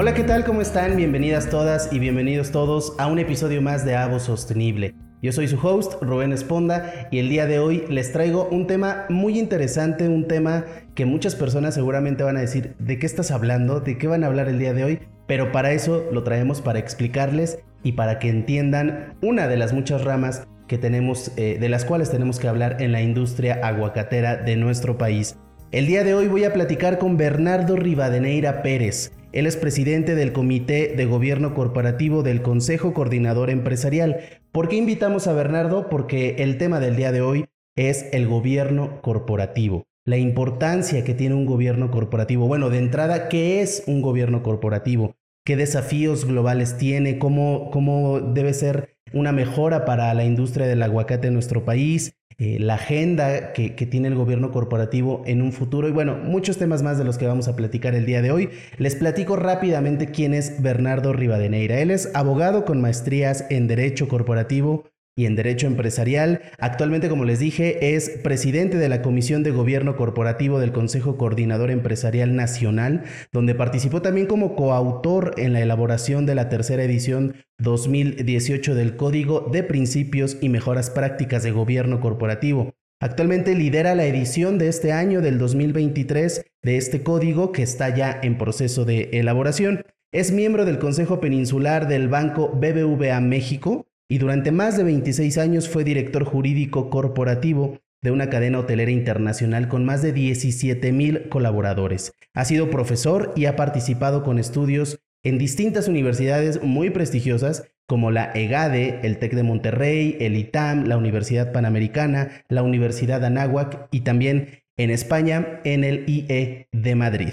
Hola, ¿qué tal? ¿Cómo están? Bienvenidas todas y bienvenidos todos a un episodio más de Avo Sostenible. Yo soy su host, Rubén Esponda, y el día de hoy les traigo un tema muy interesante, un tema que muchas personas seguramente van a decir, ¿de qué estás hablando? ¿De qué van a hablar el día de hoy? Pero para eso lo traemos para explicarles y para que entiendan una de las muchas ramas que tenemos, eh, de las cuales tenemos que hablar en la industria aguacatera de nuestro país. El día de hoy voy a platicar con Bernardo Rivadeneira Pérez. Él es presidente del Comité de Gobierno Corporativo del Consejo Coordinador Empresarial. ¿Por qué invitamos a Bernardo? Porque el tema del día de hoy es el gobierno corporativo. La importancia que tiene un gobierno corporativo. Bueno, de entrada, ¿qué es un gobierno corporativo? ¿Qué desafíos globales tiene? ¿Cómo, cómo debe ser una mejora para la industria del aguacate en nuestro país? Eh, la agenda que, tiene el gobierno corporativo en un futuro y bueno, muchos temas más de los que vamos a platicar el día de hoy. Les platico rápidamente quién es Bernardo Rivadeneira. Él es abogado con maestrías en Derecho Corporativo, y en Derecho Empresarial. Actualmente, como les dije, es presidente de la Comisión de Gobierno Corporativo del Consejo Coordinador Empresarial Nacional, donde participó también como coautor en la elaboración de la tercera edición 2018 del Código de Principios y Mejoras Prácticas de Gobierno Corporativo. Actualmente lidera la edición de este año del 2023 de este código que está ya en proceso de elaboración. Es miembro del Consejo Peninsular del Banco BBVA México, y durante más de 26 años fue director jurídico corporativo de una cadena hotelera internacional con más de 17 mil colaboradores. Ha sido profesor y ha participado con estudios en distintas universidades muy prestigiosas como la EGADE, el TEC de Monterrey, el ITAM, la Universidad Panamericana, la Universidad Anáhuac y también en España en el IE de Madrid.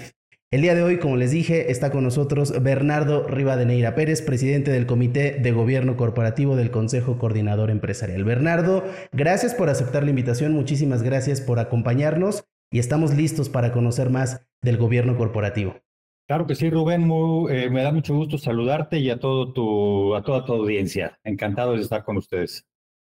El día de hoy, como les dije, está con nosotros Bernardo Rivadeneira Pérez, presidente del Comité de Gobierno Corporativo del Consejo Coordinador Empresarial. Bernardo, gracias por aceptar la invitación, muchísimas gracias por acompañarnos y estamos listos para conocer más del gobierno corporativo. Claro que sí, Rubén, eh, me da mucho gusto saludarte y a, todo tu, a toda tu audiencia. Encantado de estar con ustedes.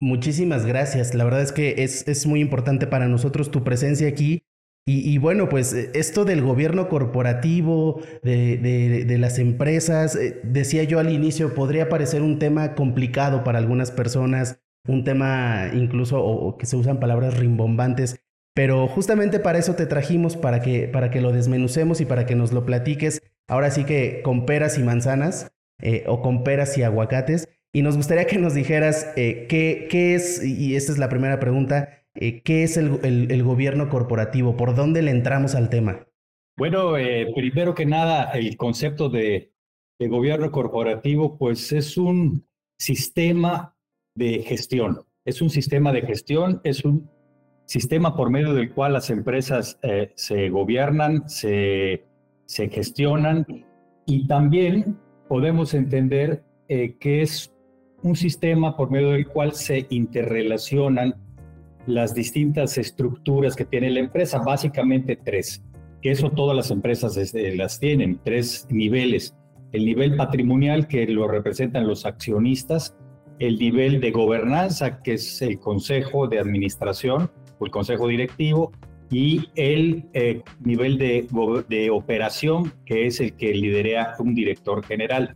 Muchísimas gracias. La verdad es que es, es muy importante para nosotros tu presencia aquí y, bueno, pues eh, esto del gobierno corporativo, de, las empresas, eh, decía yo al inicio, podría parecer un tema complicado para algunas personas, un tema incluso o, que se usan palabras rimbombantes, pero justamente para eso te trajimos, para que, para que lo desmenucemos y para que nos lo platiques, ahora sí que con peras y manzanas, eh, o con peras y aguacates. Y nos gustaría que nos dijeras qué, qué es, y esta es la primera pregunta, eh, ¿qué es el, gobierno corporativo? ¿Por dónde le entramos al tema? Bueno, eh, primero que nada, el concepto de, gobierno corporativo, pues es un sistema de gestión. Es un sistema de gestión, es un sistema por medio del cual las empresas eh, se gobiernan, se, se, gestionan y también podemos entender que es un sistema por medio del cual se interrelacionan las distintas estructuras que tiene la empresa, básicamente tres, que eso todas las empresas este, las tienen, tres niveles. El nivel patrimonial que lo representan los accionistas, el nivel de gobernanza que es el consejo de administración o el consejo directivo y el eh, nivel de, de operación que es el que lidera un director general.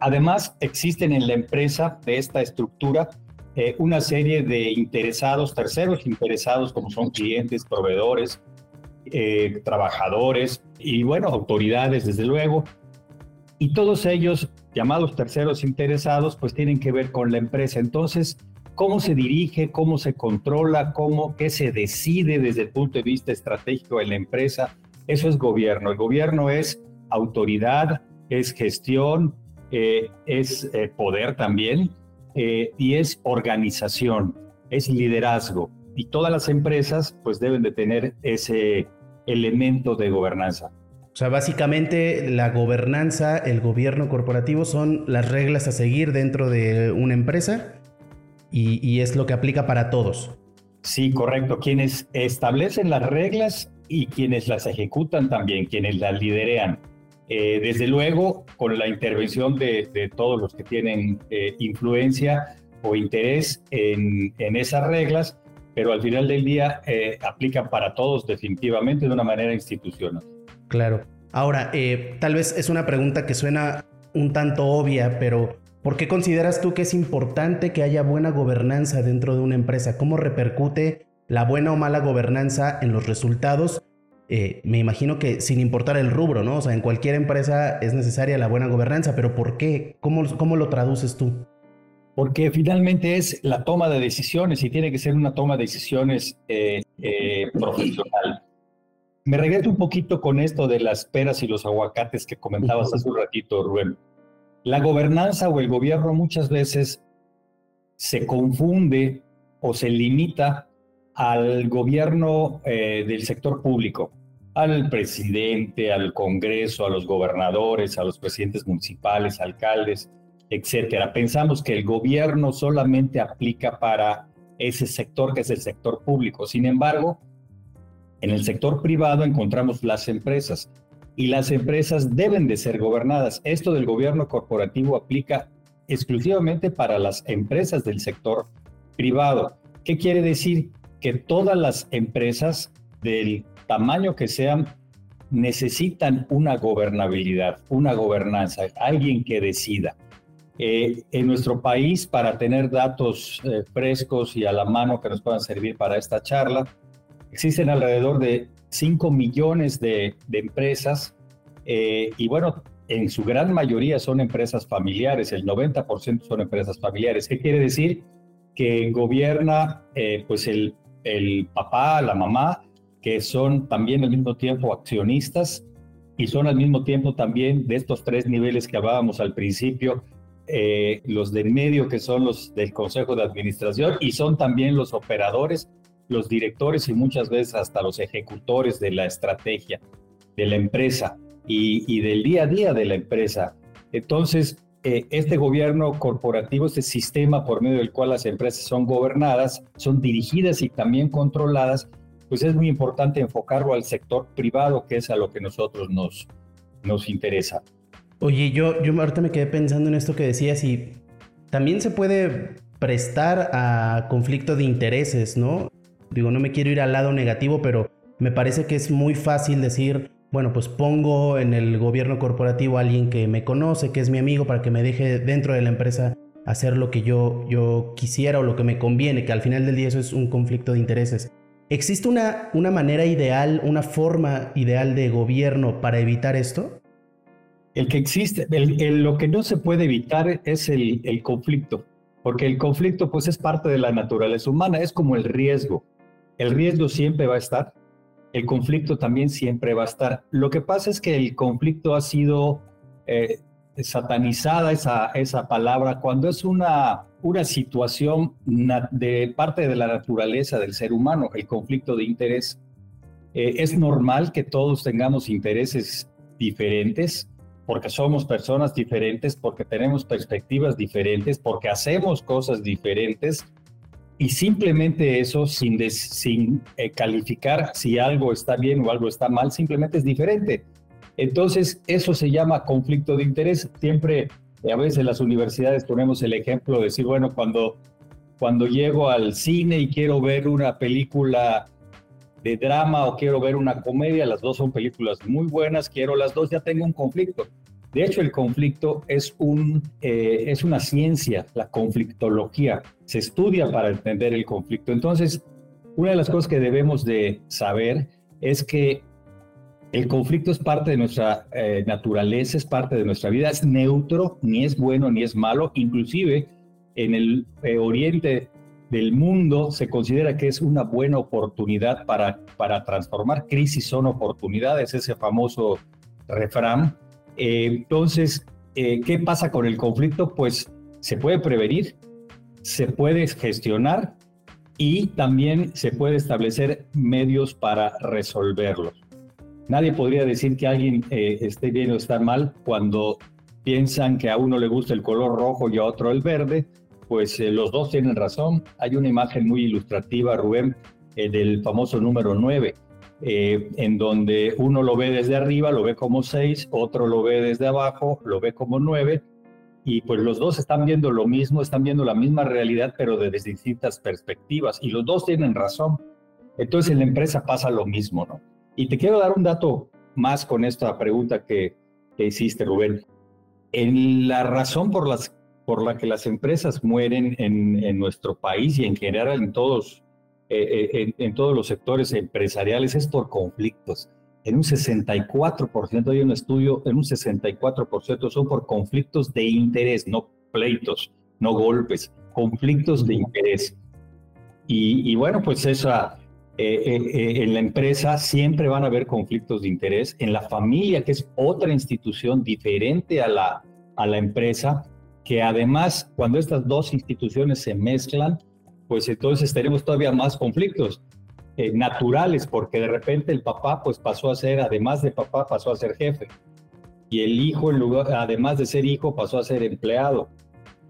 Además, existen en la empresa de esta estructura eh, una serie de interesados, terceros interesados, como son clientes, proveedores, eh, trabajadores y, bueno, autoridades, desde luego. Y todos ellos, llamados terceros interesados, pues tienen que ver con la empresa. Entonces, ¿cómo se dirige, cómo se controla, cómo, qué se decide desde el punto de vista estratégico de la empresa? Eso es gobierno. El gobierno es autoridad, es gestión, eh, es poder también eh, y es organización, es liderazgo. Y todas las empresas pues deben de tener ese elemento de gobernanza. O sea, básicamente la gobernanza, el gobierno corporativo son las reglas a seguir dentro de una empresa y, y es lo que aplica para todos. Sí, correcto. Quienes establecen las reglas y quienes las ejecutan también, quienes las liderean. Eh, desde luego, con la intervención de, todos los que tienen eh, influencia o interés en, esas reglas, pero al final del día eh, aplican para todos definitivamente de una manera institucional. Claro. Ahora, eh, tal vez es una pregunta que suena un tanto obvia, pero ¿por qué consideras tú que es importante que haya buena gobernanza dentro de una empresa? ¿Cómo repercute la buena o mala gobernanza en los resultados? Eh, me imagino que sin importar el rubro, ¿no? O sea, en cualquier empresa es necesaria la buena gobernanza, pero ¿por qué? ¿Cómo, cómo lo traduces tú? Porque finalmente es la toma de decisiones y tiene que ser una toma de decisiones eh, eh, profesional. Me regreso un poquito con esto de las peras y los aguacates que comentabas hace un ratito, Rubén. La gobernanza o el gobierno muchas veces se confunde o se limita al gobierno eh, del sector público, al presidente, al Congreso, a los gobernadores, a los presidentes municipales, alcaldes, etcétera. Pensamos que el gobierno solamente aplica para ese sector que es el sector público. Sin embargo, en el sector privado encontramos las empresas y las empresas deben de ser gobernadas. Esto del gobierno corporativo aplica exclusivamente para las empresas del sector privado. ¿Qué quiere decir? Que todas las empresas del tamaño que sean necesitan una gobernabilidad, una gobernanza, alguien que decida. Eh, en nuestro país, para tener datos eh, frescos y a la mano que nos puedan servir para esta charla, existen alrededor de 5 millones de, empresas eh, y bueno, en su gran mayoría son empresas familiares, el 90% son empresas familiares. ¿Qué quiere decir? Que gobierna pues el, el papá, la mamá, que son también al mismo tiempo accionistas y son al mismo tiempo también de estos tres niveles que hablábamos al principio, eh, los del medio que son los del Consejo de Administración y son también los operadores, los directores y muchas veces hasta los ejecutores de la estrategia de la empresa y, del día a día de la empresa. Entonces, este gobierno corporativo, este sistema por medio del cual las empresas son gobernadas, son dirigidas y también controladas, pues es muy importante enfocarlo al sector privado, que es a lo que nosotros nos, nos interesa. Oye, yo, yo ahorita me quedé pensando en esto que decías y también se puede prestar a conflicto de intereses, ¿no? Digo, no me quiero ir al lado negativo, pero me parece que es muy fácil decir, bueno, pues pongo en el gobierno corporativo a alguien que me conoce, que es mi amigo, para que me deje dentro de la empresa hacer lo que yo, yo quisiera o lo que me conviene, que al final del día eso es un conflicto de intereses. ¿Existe una, una manera ideal, una forma ideal de gobierno para evitar esto? El que existe, lo que no se puede evitar es el, el conflicto, porque el conflicto pues es parte de la naturaleza humana, es como el riesgo. El riesgo siempre va a estar, el conflicto también siempre va a estar. Lo que pasa es que el conflicto ha sido eh, satanizada esa, esa palabra cuando es una, una situación de parte de la naturaleza del ser humano, el conflicto de interés. Eh, es normal que todos tengamos intereses diferentes, porque somos personas diferentes, porque tenemos perspectivas diferentes, porque hacemos cosas diferentes y simplemente eso sin, sin eh, calificar si algo está bien o algo está mal, simplemente es diferente. Entonces, eso se llama conflicto de interés. Siempre, eh, a veces en las universidades ponemos el ejemplo de decir, bueno, cuando, cuando llego al cine y quiero ver una película de drama o quiero ver una comedia, las dos son películas muy buenas, quiero las dos, ya tengo un conflicto. De hecho, el conflicto es, un, eh, es una ciencia, la conflictología. Se estudia para entender el conflicto. Entonces, una de las cosas que debemos de saber es que el conflicto es parte de nuestra eh, naturaleza, es parte de nuestra vida, es neutro, ni es bueno ni es malo. Inclusive en el eh, oriente del mundo se considera que es una buena oportunidad para, para transformar. Crisis son oportunidades, ese famoso refrán. Eh, entonces, eh, ¿qué pasa con el conflicto? Pues se puede prevenir, se puede gestionar y también se puede establecer medios para resolverlo. Nadie podría decir que alguien eh, esté bien o está mal cuando piensan que a uno le gusta el color rojo y a otro el verde, pues los dos tienen razón. Hay una imagen muy ilustrativa, Rubén, eh, del famoso número 9, eh, en donde uno lo ve desde arriba, lo ve como 6, otro lo ve desde abajo, lo ve como 9, y pues los dos están viendo lo mismo, están viendo la misma realidad, pero desde distintas perspectivas, y los dos tienen razón. Entonces en la empresa pasa lo mismo, ¿no? Y te quiero dar un dato más con esta pregunta que, hiciste, Rubén. En la razón por, la que las empresas mueren en, nuestro país y en general en todos, eh, eh, en, todos los sectores empresariales es por conflictos. En un 64%, hay un estudio, en un 64% son por conflictos de interés, no pleitos, no golpes, conflictos de interés. Y, y bueno, pues esa, eh, eh, eh, en la empresa siempre van a haber conflictos de interés. En la familia, que es otra institución diferente a la, a la empresa, que además cuando estas dos instituciones se mezclan, pues entonces tenemos todavía más conflictos naturales, porque de repente el papá pues pasó a ser, además de papá, pasó a ser jefe. Y el hijo, en lugar, además de ser hijo, pasó a ser empleado.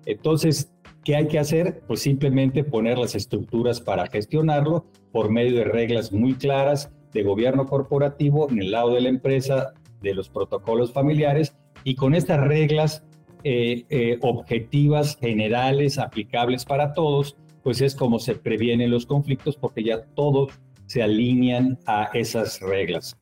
Entonces, ¿Qué hay que hacer? Pues simplemente poner las estructuras para gestionarlo por medio de reglas muy claras de gobierno corporativo en el lado de la empresa, de los protocolos familiares y con estas reglas eh, eh, objetivas, generales, aplicables para todos, pues es como se previenen los conflictos porque ya todos se alinean a esas reglas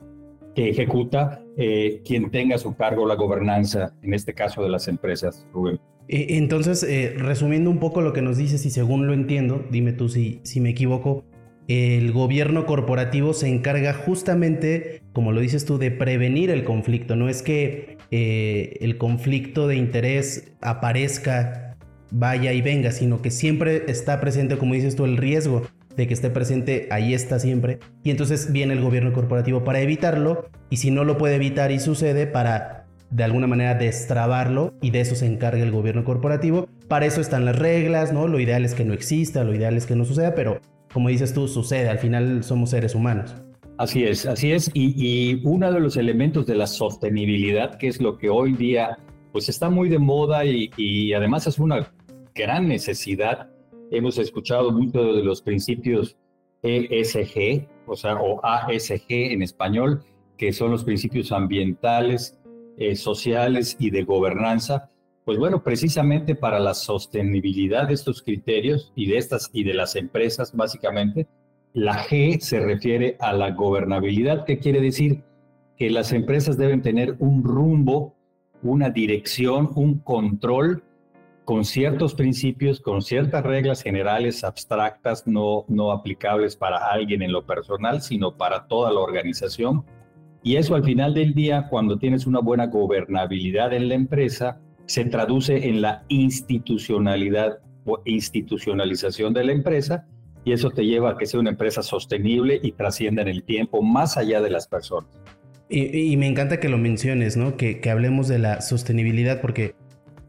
que ejecuta eh, quien tenga a su cargo la gobernanza, en este caso de las empresas, Rubén. E, entonces, eh, resumiendo un poco lo que nos dices y según lo entiendo, dime tú si, si me equivoco, el gobierno corporativo se encarga justamente, como lo dices tú, de prevenir el conflicto. No es que eh, el conflicto de interés aparezca, vaya y venga, sino que siempre está presente, como dices tú, el riesgo de que esté presente, ahí está siempre. Y entonces viene el gobierno corporativo para evitarlo, y si no lo puede evitar y sucede, para de alguna manera destrabarlo y de eso se encarga el gobierno corporativo. Para eso están las reglas, ¿no? Lo ideal es que no exista, lo ideal es que no suceda, pero como dices tú, sucede, al final somos seres humanos. Así es, así es. Y, uno de los elementos de la sostenibilidad, que es lo que hoy día pues está muy de moda y, y además es una gran necesidad. Hemos escuchado mucho de los principios ESG, o sea, o ASG en español, que son los principios ambientales, eh, sociales y de gobernanza, pues bueno, precisamente para la sostenibilidad de estos criterios y de estas y de las empresas, básicamente, la G se refiere a la gobernabilidad, que quiere decir que las empresas deben tener un rumbo, una dirección, un control con ciertos principios, con ciertas reglas generales abstractas, no, no aplicables para alguien en lo personal, sino para toda la organización y eso al final del día, cuando tienes una buena gobernabilidad en la empresa, se traduce en la institucionalidad o institucionalización de la empresa y eso te lleva a que sea una empresa sostenible y trascienda en el tiempo más allá de las personas. Y, me encanta que lo menciones, ¿no? Que, que, hablemos de la sostenibilidad porque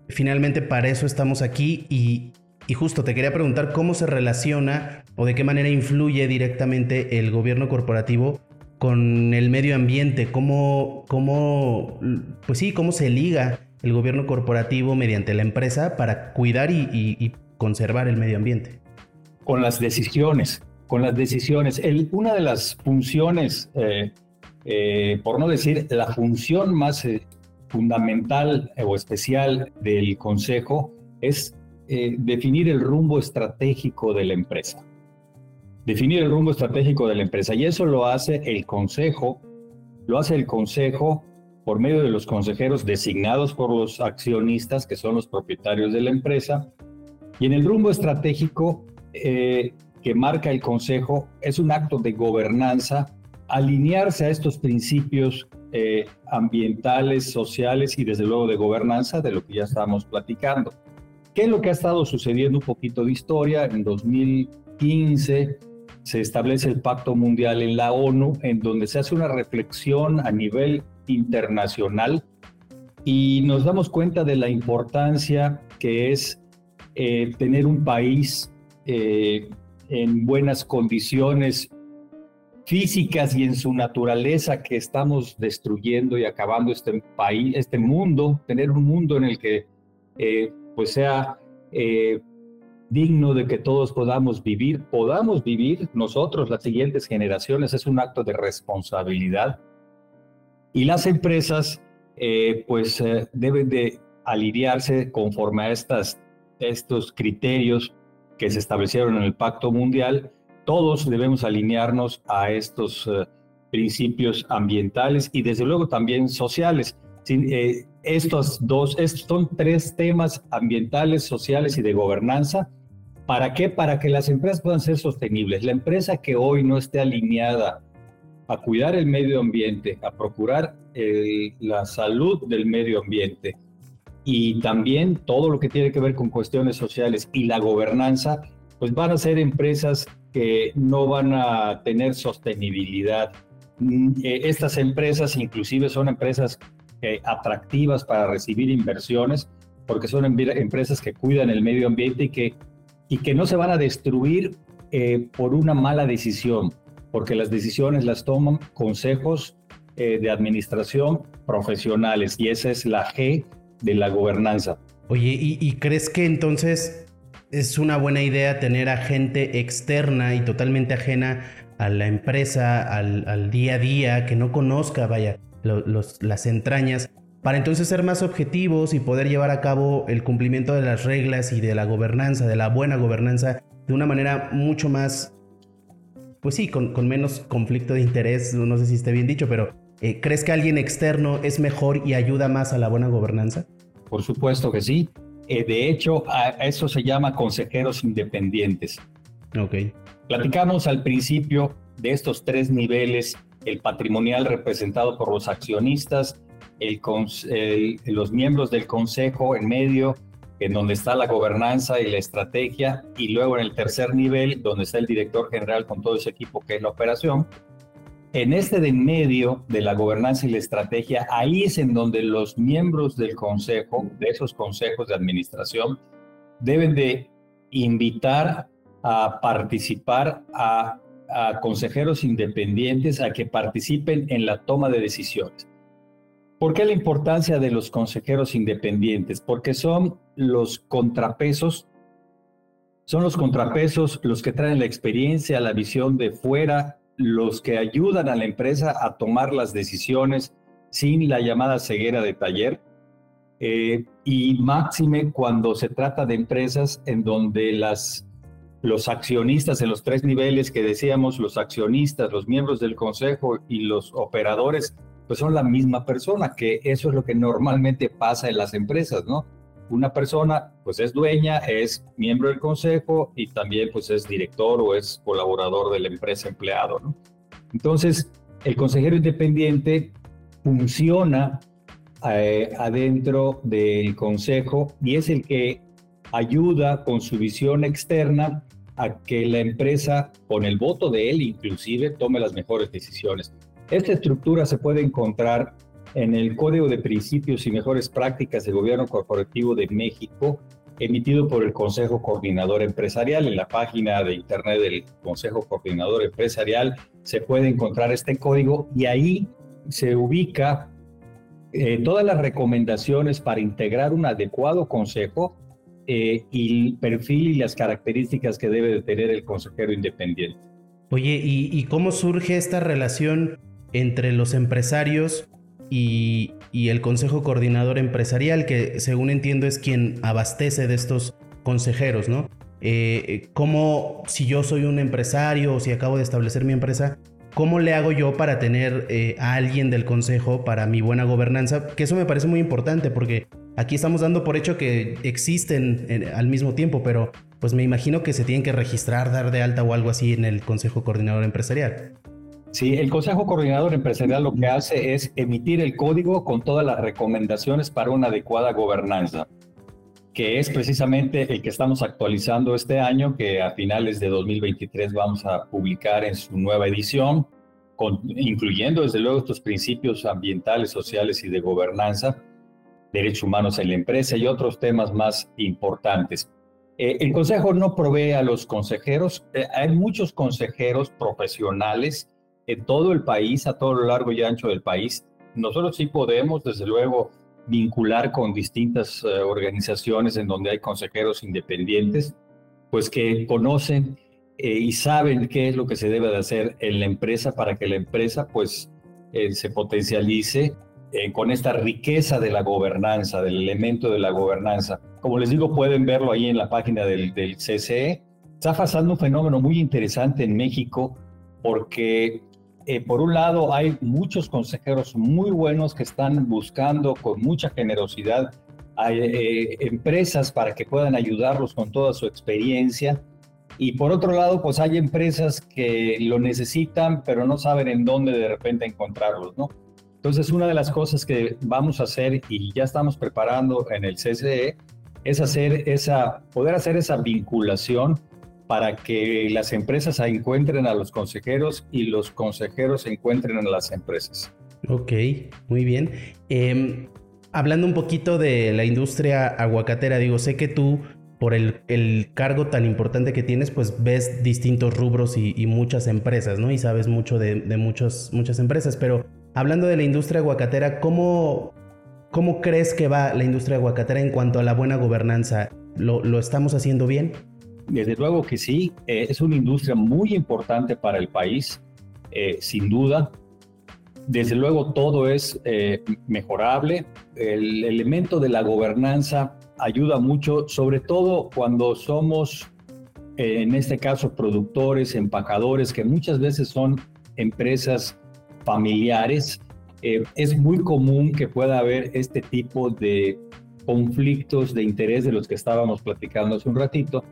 finalmente para eso estamos aquí y, justo te quería preguntar cómo se relaciona o de qué manera influye directamente el gobierno corporativo con el medio ambiente, cómo, cómo, pues sí, cómo se liga el gobierno corporativo mediante la empresa para cuidar y, conservar el medio ambiente. Con las decisiones, con las decisiones. una de las funciones, eh, eh, por no decir la función más eh, fundamental o especial del Consejo es definir el rumbo estratégico de la empresa definir el rumbo estratégico de la empresa. Y eso lo hace el Consejo, lo hace el Consejo por medio de los consejeros designados por los accionistas, que son los propietarios de la empresa. Y en el rumbo estratégico eh, que marca el Consejo es un acto de gobernanza, alinearse a estos principios eh, ambientales, sociales y desde luego de gobernanza, de lo que ya estábamos platicando. ¿Qué es lo que ha estado sucediendo? Un poquito de historia. En 2015 se establece el Pacto Mundial en la ONU, en donde se hace una reflexión a nivel internacional y nos damos cuenta de la importancia que es eh, tener un país eh, en buenas condiciones físicas y en su naturaleza que estamos destruyendo y acabando este país, este mundo, tener un mundo en el que eh, pues sea digno de que todos podamos vivir, podamos vivir nosotros, las siguientes generaciones, es un acto de responsabilidad. Y las empresas, eh, pues, eh, deben de alinearse conforme a estas, estos criterios que se establecieron en el Pacto Mundial. Todos debemos alinearnos a estos principios ambientales y desde luego también sociales. Eh, estos dos, estos son tres temas ambientales, sociales y de gobernanza. ¿Para qué? Para que las empresas puedan ser sostenibles. La empresa que hoy no esté alineada a cuidar el medio ambiente, a procurar la salud del medio ambiente y también todo lo que tiene que ver con cuestiones sociales y la gobernanza, pues van a ser empresas que no van a tener sostenibilidad. Mm, eh, estas empresas inclusive son empresas eh, atractivas para recibir inversiones porque son empresas que cuidan el medio ambiente y que, y que no se van a destruir eh, por una mala decisión, porque las decisiones las toman consejos de administración profesionales y esa es la G de la gobernanza. Oye, ¿y, crees que entonces es una buena idea tener a gente externa y totalmente ajena a la empresa, al, día a día, que no conozca, vaya, las entrañas, para entonces ser más objetivos y poder llevar a cabo el cumplimiento de las reglas y de la gobernanza, de la buena gobernanza, de una manera mucho más, pues sí, con, con menos conflicto de interés, no sé si esté bien dicho, pero eh, ¿crees que alguien externo es mejor y ayuda más a la buena gobernanza? Por supuesto que sí. Eh, de hecho, a eso se llama consejeros independientes. Ok. Platicamos al principio de estos tres niveles, el patrimonial representado por los accionistas, el, los miembros del consejo en medio, en donde está la gobernanza y la estrategia, y luego en el tercer nivel, donde está el director general con todo ese equipo que es la operación, en este de medio de la gobernanza y la estrategia, ahí es en donde los miembros del consejo, de esos consejos de administración, deben de invitar a participar a, consejeros independientes a que participen en la toma de decisiones. ¿Por qué la importancia de los consejeros independientes? Porque son los contrapesos, son los contrapesos los que traen la experiencia, la visión de fuera los que ayudan a la empresa a tomar las decisiones sin la llamada ceguera de taller. Eh, y máxime cuando se trata de empresas en donde las, los accionistas en los tres niveles que decíamos, los accionistas, los miembros del consejo y los operadores, pues son la misma persona, que eso es lo que normalmente pasa en las empresas, ¿no? Una persona pues es dueña, es miembro del consejo y también pues es director o es colaborador de la empresa empleado. ¿no? Entonces, el consejero independiente funciona eh, adentro del consejo y es el que ayuda con su visión externa a que la empresa, con el voto de él inclusive, tome las mejores decisiones. Esta estructura se puede encontrar en el Código de Principios y Mejores Prácticas de Gobierno Corporativo de México, emitido por el Consejo Coordinador Empresarial. En la página de internet del Consejo Coordinador Empresarial se puede encontrar este código y ahí se ubica eh, todas las recomendaciones para integrar un adecuado consejo eh, y el perfil y las características que debe de tener el consejero independiente. Oye, ¿y cómo surge esta relación entre los empresarios y, el Consejo Coordinador Empresarial, que según entiendo es quien abastece de estos consejeros, ¿no? Eh, ¿Cómo, si yo soy un empresario o si acabo de establecer mi empresa, cómo le hago yo para tener eh, a alguien del consejo para mi buena gobernanza? Que eso me parece muy importante porque aquí estamos dando por hecho que existen eh, al mismo tiempo, pero pues me imagino que se tienen que registrar, dar de alta o algo así en el Consejo Coordinador Empresarial. Sí, el Consejo Coordinador Empresarial lo que hace es emitir el código con todas las recomendaciones para una adecuada gobernanza, que es precisamente el que estamos actualizando este año, que a finales de 2023 vamos a publicar en su nueva edición, incluyendo desde luego estos principios ambientales, sociales y de gobernanza, derechos humanos en la empresa y otros temas más importantes. Eh, el Consejo no provee a los consejeros, eh, hay muchos consejeros profesionales en todo el país, a todo lo largo y ancho del país. Nosotros sí podemos, desde luego, vincular con distintas eh, organizaciones en donde hay consejeros independientes, pues que conocen eh, y saben qué es lo que se debe de hacer en la empresa para que la empresa pues eh, se potencialice con esta riqueza de la gobernanza, del elemento de la gobernanza. Como les digo, pueden verlo ahí en la página del, del CCE. Está pasando un fenómeno muy interesante en México porque eh, por un lado, hay muchos consejeros muy buenos que están buscando con mucha generosidad a eh, empresas para que puedan ayudarlos con toda su experiencia. Y por otro lado, pues hay empresas que lo necesitan, pero no saben en dónde de repente encontrarlos, ¿no? Entonces, una de las cosas que vamos a hacer y ya estamos preparando en el CCE es hacer esa, poder hacer esa vinculación para que las empresas encuentren a los consejeros y los consejeros encuentren a las empresas. Ok, muy bien. Em, hablando un poquito de la industria aguacatera, digo, sé que tú, por el, cargo tan importante que tienes, pues ves distintos rubros y, muchas empresas, ¿no? Y sabes mucho de, muchos, muchas empresas, pero hablando de la industria aguacatera, ¿cómo, ¿cómo crees que va la industria aguacatera en cuanto a la buena gobernanza? ¿Lo, lo estamos haciendo bien? Desde luego que sí, eh, es una industria muy importante para el país, eh, sin duda. Desde luego todo es eh, mejorable. El elemento de la gobernanza ayuda mucho, sobre todo cuando somos, en este caso, productores, empacadores, que muchas veces son empresas familiares. es muy común que pueda haber este tipo de conflictos de interés de los que estábamos platicando hace un ratito,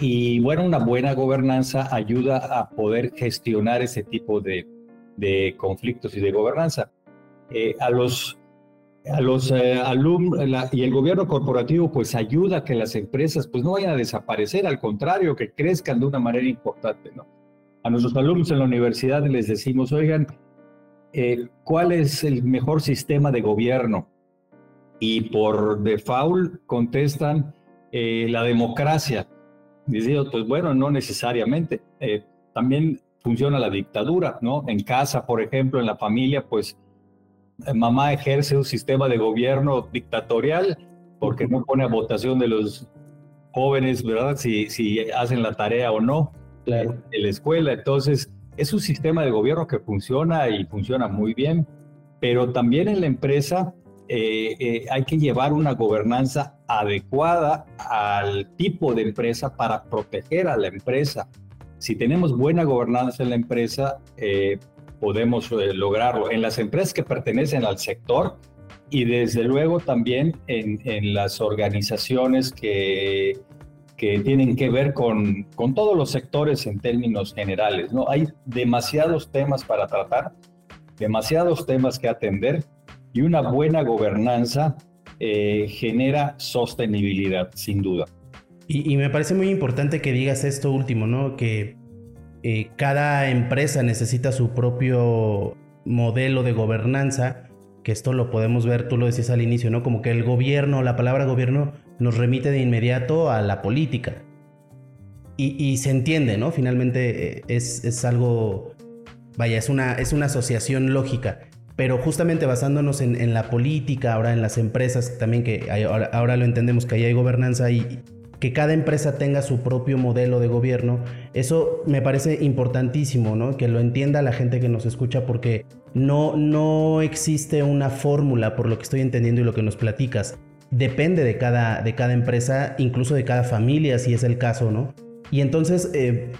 y bueno, una buena gobernanza ayuda a poder gestionar ese tipo de, de conflictos y de gobernanza. Eh, a los, a los eh, alumnos y el gobierno corporativo pues ayuda a que las empresas pues no vayan a desaparecer, al contrario, que crezcan de una manera importante. ¿no? A nuestros alumnos en la universidad les decimos, oigan, eh, ¿cuál es el mejor sistema de gobierno? Y por default contestan la democracia. Dice, pues bueno, no necesariamente. Eh, también funciona la dictadura, ¿no? En casa, por ejemplo, en la familia, pues eh, mamá ejerce un sistema de gobierno dictatorial porque no pone a votación de los jóvenes, ¿verdad? Si, si hacen la tarea o no claro. en la escuela. Entonces, es un sistema de gobierno que funciona y funciona muy bien, pero también en la empresa eh, eh, hay que llevar una gobernanza adecuada al tipo de empresa para proteger a la empresa. Si tenemos buena gobernanza en la empresa, eh, podemos lograrlo. En las empresas que pertenecen al sector y desde luego también en, en las organizaciones que, que tienen que ver con, con todos los sectores en términos generales. ¿no? Hay demasiados temas para tratar, demasiados temas que atender y una buena gobernanza eh, genera sostenibilidad, sin duda. Y, me parece muy importante que digas esto último, ¿no? Que eh, cada empresa necesita su propio modelo de gobernanza, que esto lo podemos ver, tú lo decías al inicio, ¿no? Como que el gobierno, la palabra gobierno nos remite de inmediato a la política. Y, se entiende, ¿no? Finalmente eh, es, es algo, vaya, es una, es una asociación lógica pero justamente basándonos en, la política, ahora en las empresas, también que ahora, lo entendemos que ahí hay gobernanza y que cada empresa tenga su propio modelo de gobierno, eso me parece importantísimo, ¿no? Que lo entienda la gente que nos escucha porque no, no existe una fórmula por lo que estoy entendiendo y lo que nos platicas. Depende de cada, de cada empresa, incluso de cada familia, si es el caso, ¿no? Y entonces, eh,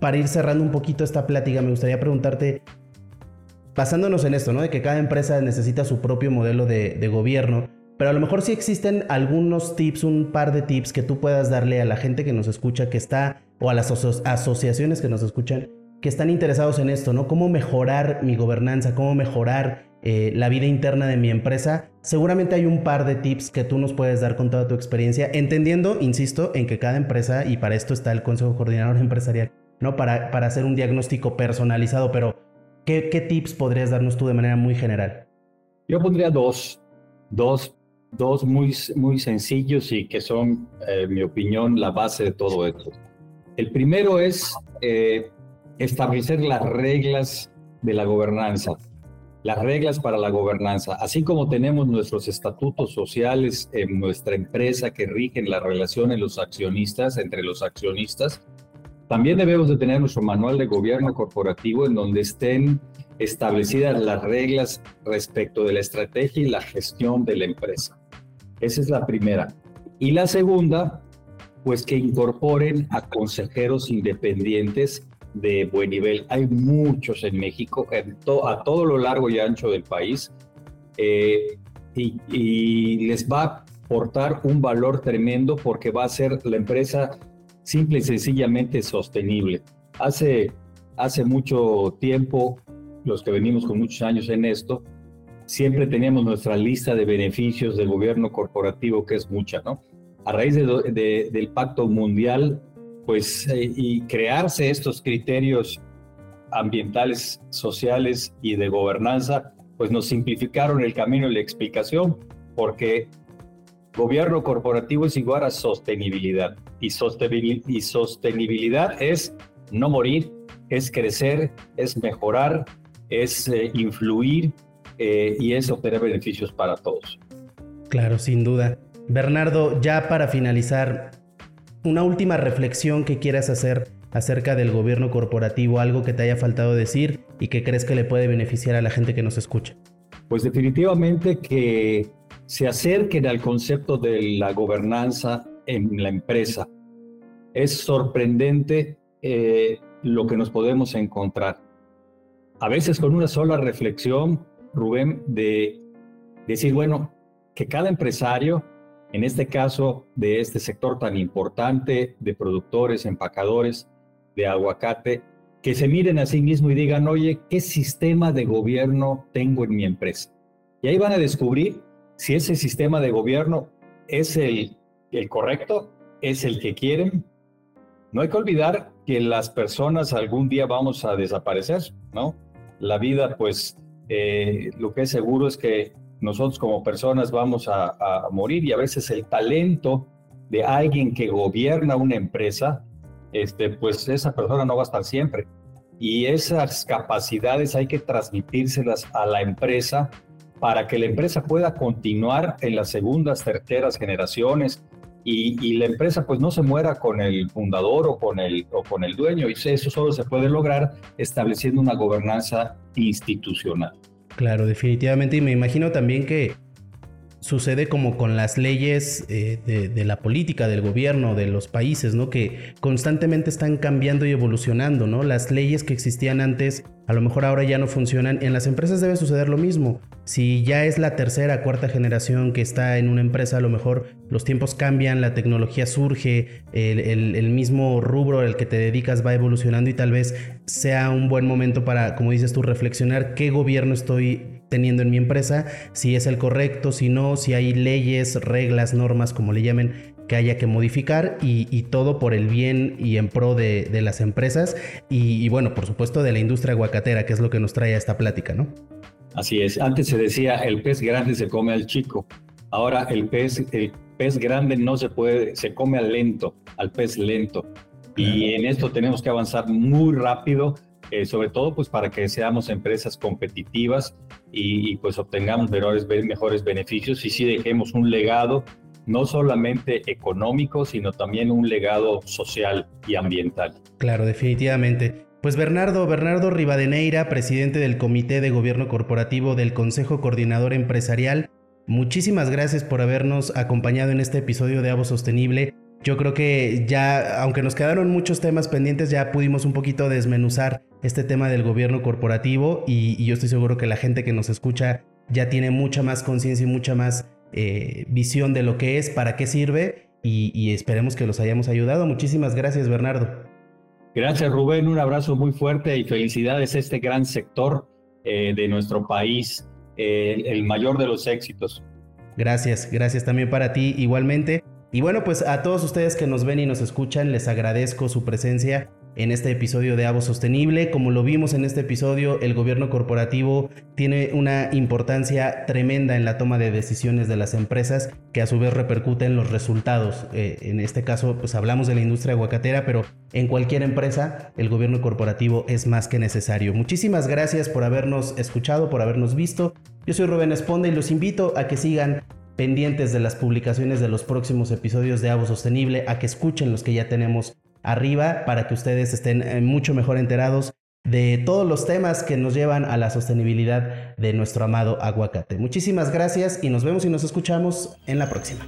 para ir cerrando un poquito esta plática, me gustaría preguntarte, basándonos en esto, ¿no? De que cada empresa necesita su propio modelo de, gobierno, pero a lo mejor sí existen algunos tips, un par de tips que tú puedas darle a la gente que nos escucha, que está, o a las asociaciones que nos escuchan, que están interesados en esto, ¿no? Cómo mejorar mi gobernanza, cómo mejorar eh, la vida interna de mi empresa. Seguramente hay un par de tips que tú nos puedes dar con toda tu experiencia, entendiendo, insisto, en que cada empresa, y para esto está el Consejo Coordinador Empresarial, ¿no? Para, para hacer un diagnóstico personalizado, pero ¿Qué, tips podrías darnos tú de manera muy general? Yo pondría dos, dos, dos muy, muy sencillos y que son, eh, en mi opinión, la base de todo esto. El primero es eh, establecer las reglas de la gobernanza, las reglas para la gobernanza. Así como tenemos nuestros estatutos sociales en nuestra empresa que rigen la relación en los accionistas, entre los accionistas, también debemos de tener nuestro manual de gobierno corporativo en donde estén establecidas las reglas respecto de la estrategia y la gestión de la empresa. Esa es la primera. Y la segunda, pues que incorporen a consejeros independientes de buen nivel. Hay muchos en México, a todo lo largo y ancho del país, eh, y, les va a aportar un valor tremendo porque va a ser la empresa simple y sencillamente sostenible. Hace, hace mucho tiempo, los que venimos con muchos años en esto, siempre teníamos nuestra lista de beneficios del gobierno corporativo, que es mucha, ¿no? A raíz del Pacto Mundial, pues, eh, y crearse estos criterios ambientales, sociales y de gobernanza, pues nos simplificaron el camino y la explicación, porque gobierno corporativo es igual a sostenibilidad, y, sostenibilidad es no morir, es crecer, es mejorar, es eh, influir eh, y es obtener beneficios para todos. Claro, sin duda. Bernardo, ya para finalizar, una última reflexión que quieras hacer acerca del gobierno corporativo, algo que te haya faltado decir y que crees que le puede beneficiar a la gente que nos escucha. Pues definitivamente que se acerquen al concepto de la gobernanza en la empresa. Es sorprendente eh, lo que nos podemos encontrar. A veces con una sola reflexión Rubén, de decir, bueno, que cada empresario, en este caso de este sector tan importante de productores, empacadores de aguacate, que se miren a sí mismo y digan, oye, ¿qué sistema de gobierno tengo en mi empresa? Y ahí van a descubrir si ese sistema de gobierno es el, correcto, es el que quieren. No hay que olvidar que las personas algún día vamos a desaparecer, ¿no? La vida pues eh, lo que es seguro es que nosotros como personas vamos a, morir y a veces el talento de alguien que gobierna una empresa, este, pues esa persona no va a estar siempre. Y esas capacidades hay que transmitírselas a la empresa para que la empresa pueda continuar en las segundas, terceras generaciones y, la empresa pues no se muera con el fundador o con el, o con el dueño. Y eso solo se puede lograr estableciendo una gobernanza institucional. Claro, definitivamente. Y me imagino también que sucede como con las leyes eh, de, la política, del gobierno, de los países, ¿no? Que constantemente están cambiando y evolucionando, ¿no? Las leyes que existían antes, a lo mejor ahora ya no funcionan. En las empresas debe suceder lo mismo. Si ya es la tercera, cuarta generación que está en una empresa, a lo mejor los tiempos cambian, la tecnología surge, el, el mismo rubro al que te dedicas va evolucionando y tal vez sea un buen momento para, como dices tú, reflexionar qué gobierno estoy teniendo en mi empresa, si es el correcto, si no, si hay leyes, reglas, normas, como le llamen, que haya que modificar y, todo por el bien y en pro de, las empresas y, bueno, por supuesto de la industria aguacatera, que es lo que nos trae a esta plática, ¿no? Así es, antes se decía el pez grande se come al chico, ahora el pez, el pez grande no se puede, se come al lento, al pez lento. Y en esto tenemos que avanzar muy rápido eh, sobre todo pues para que seamos empresas competitivas y, pues obtengamos mejores, mejores beneficios y sí dejemos un legado no solamente económico, sino también un legado social y ambiental. Claro, definitivamente. Pues Bernardo, Bernardo Rivadeneira, presidente del Comité de Gobierno Corporativo del Consejo Coordinador Empresarial, muchísimas gracias por habernos acompañado en este episodio de Avo Sostenible. Yo creo que ya, aunque nos quedaron muchos temas pendientes, ya pudimos un poquito desmenuzar este tema del gobierno corporativo y, yo estoy seguro que la gente que nos escucha ya tiene mucha más conciencia y mucha más eh, visión de lo que es, para qué sirve y, esperemos que los hayamos ayudado. Muchísimas gracias, Bernardo. Gracias, Rubén. Un abrazo muy fuerte y felicidades a este gran sector eh, de nuestro país, eh, el mayor de los éxitos. Gracias, gracias también para ti igualmente. Y bueno, pues a todos ustedes que nos ven y nos escuchan, les agradezco su presencia en este episodio de Avo Sostenible. Como lo vimos en este episodio, el gobierno corporativo tiene una importancia tremenda en la toma de decisiones de las empresas que a su vez repercuten en los resultados. Eh, en este caso, pues hablamos de la industria aguacatera, pero en cualquier empresa el gobierno corporativo es más que necesario. Muchísimas gracias por habernos escuchado, por habernos visto. Yo soy Rubén Esponda y los invito a que sigan pendientes de las publicaciones de los próximos episodios de Avo Sostenible, a que escuchen los que ya tenemos arriba para que ustedes estén eh, mucho mejor enterados de todos los temas que nos llevan a la sostenibilidad de nuestro amado aguacate. Muchísimas gracias y nos vemos y nos escuchamos en la próxima.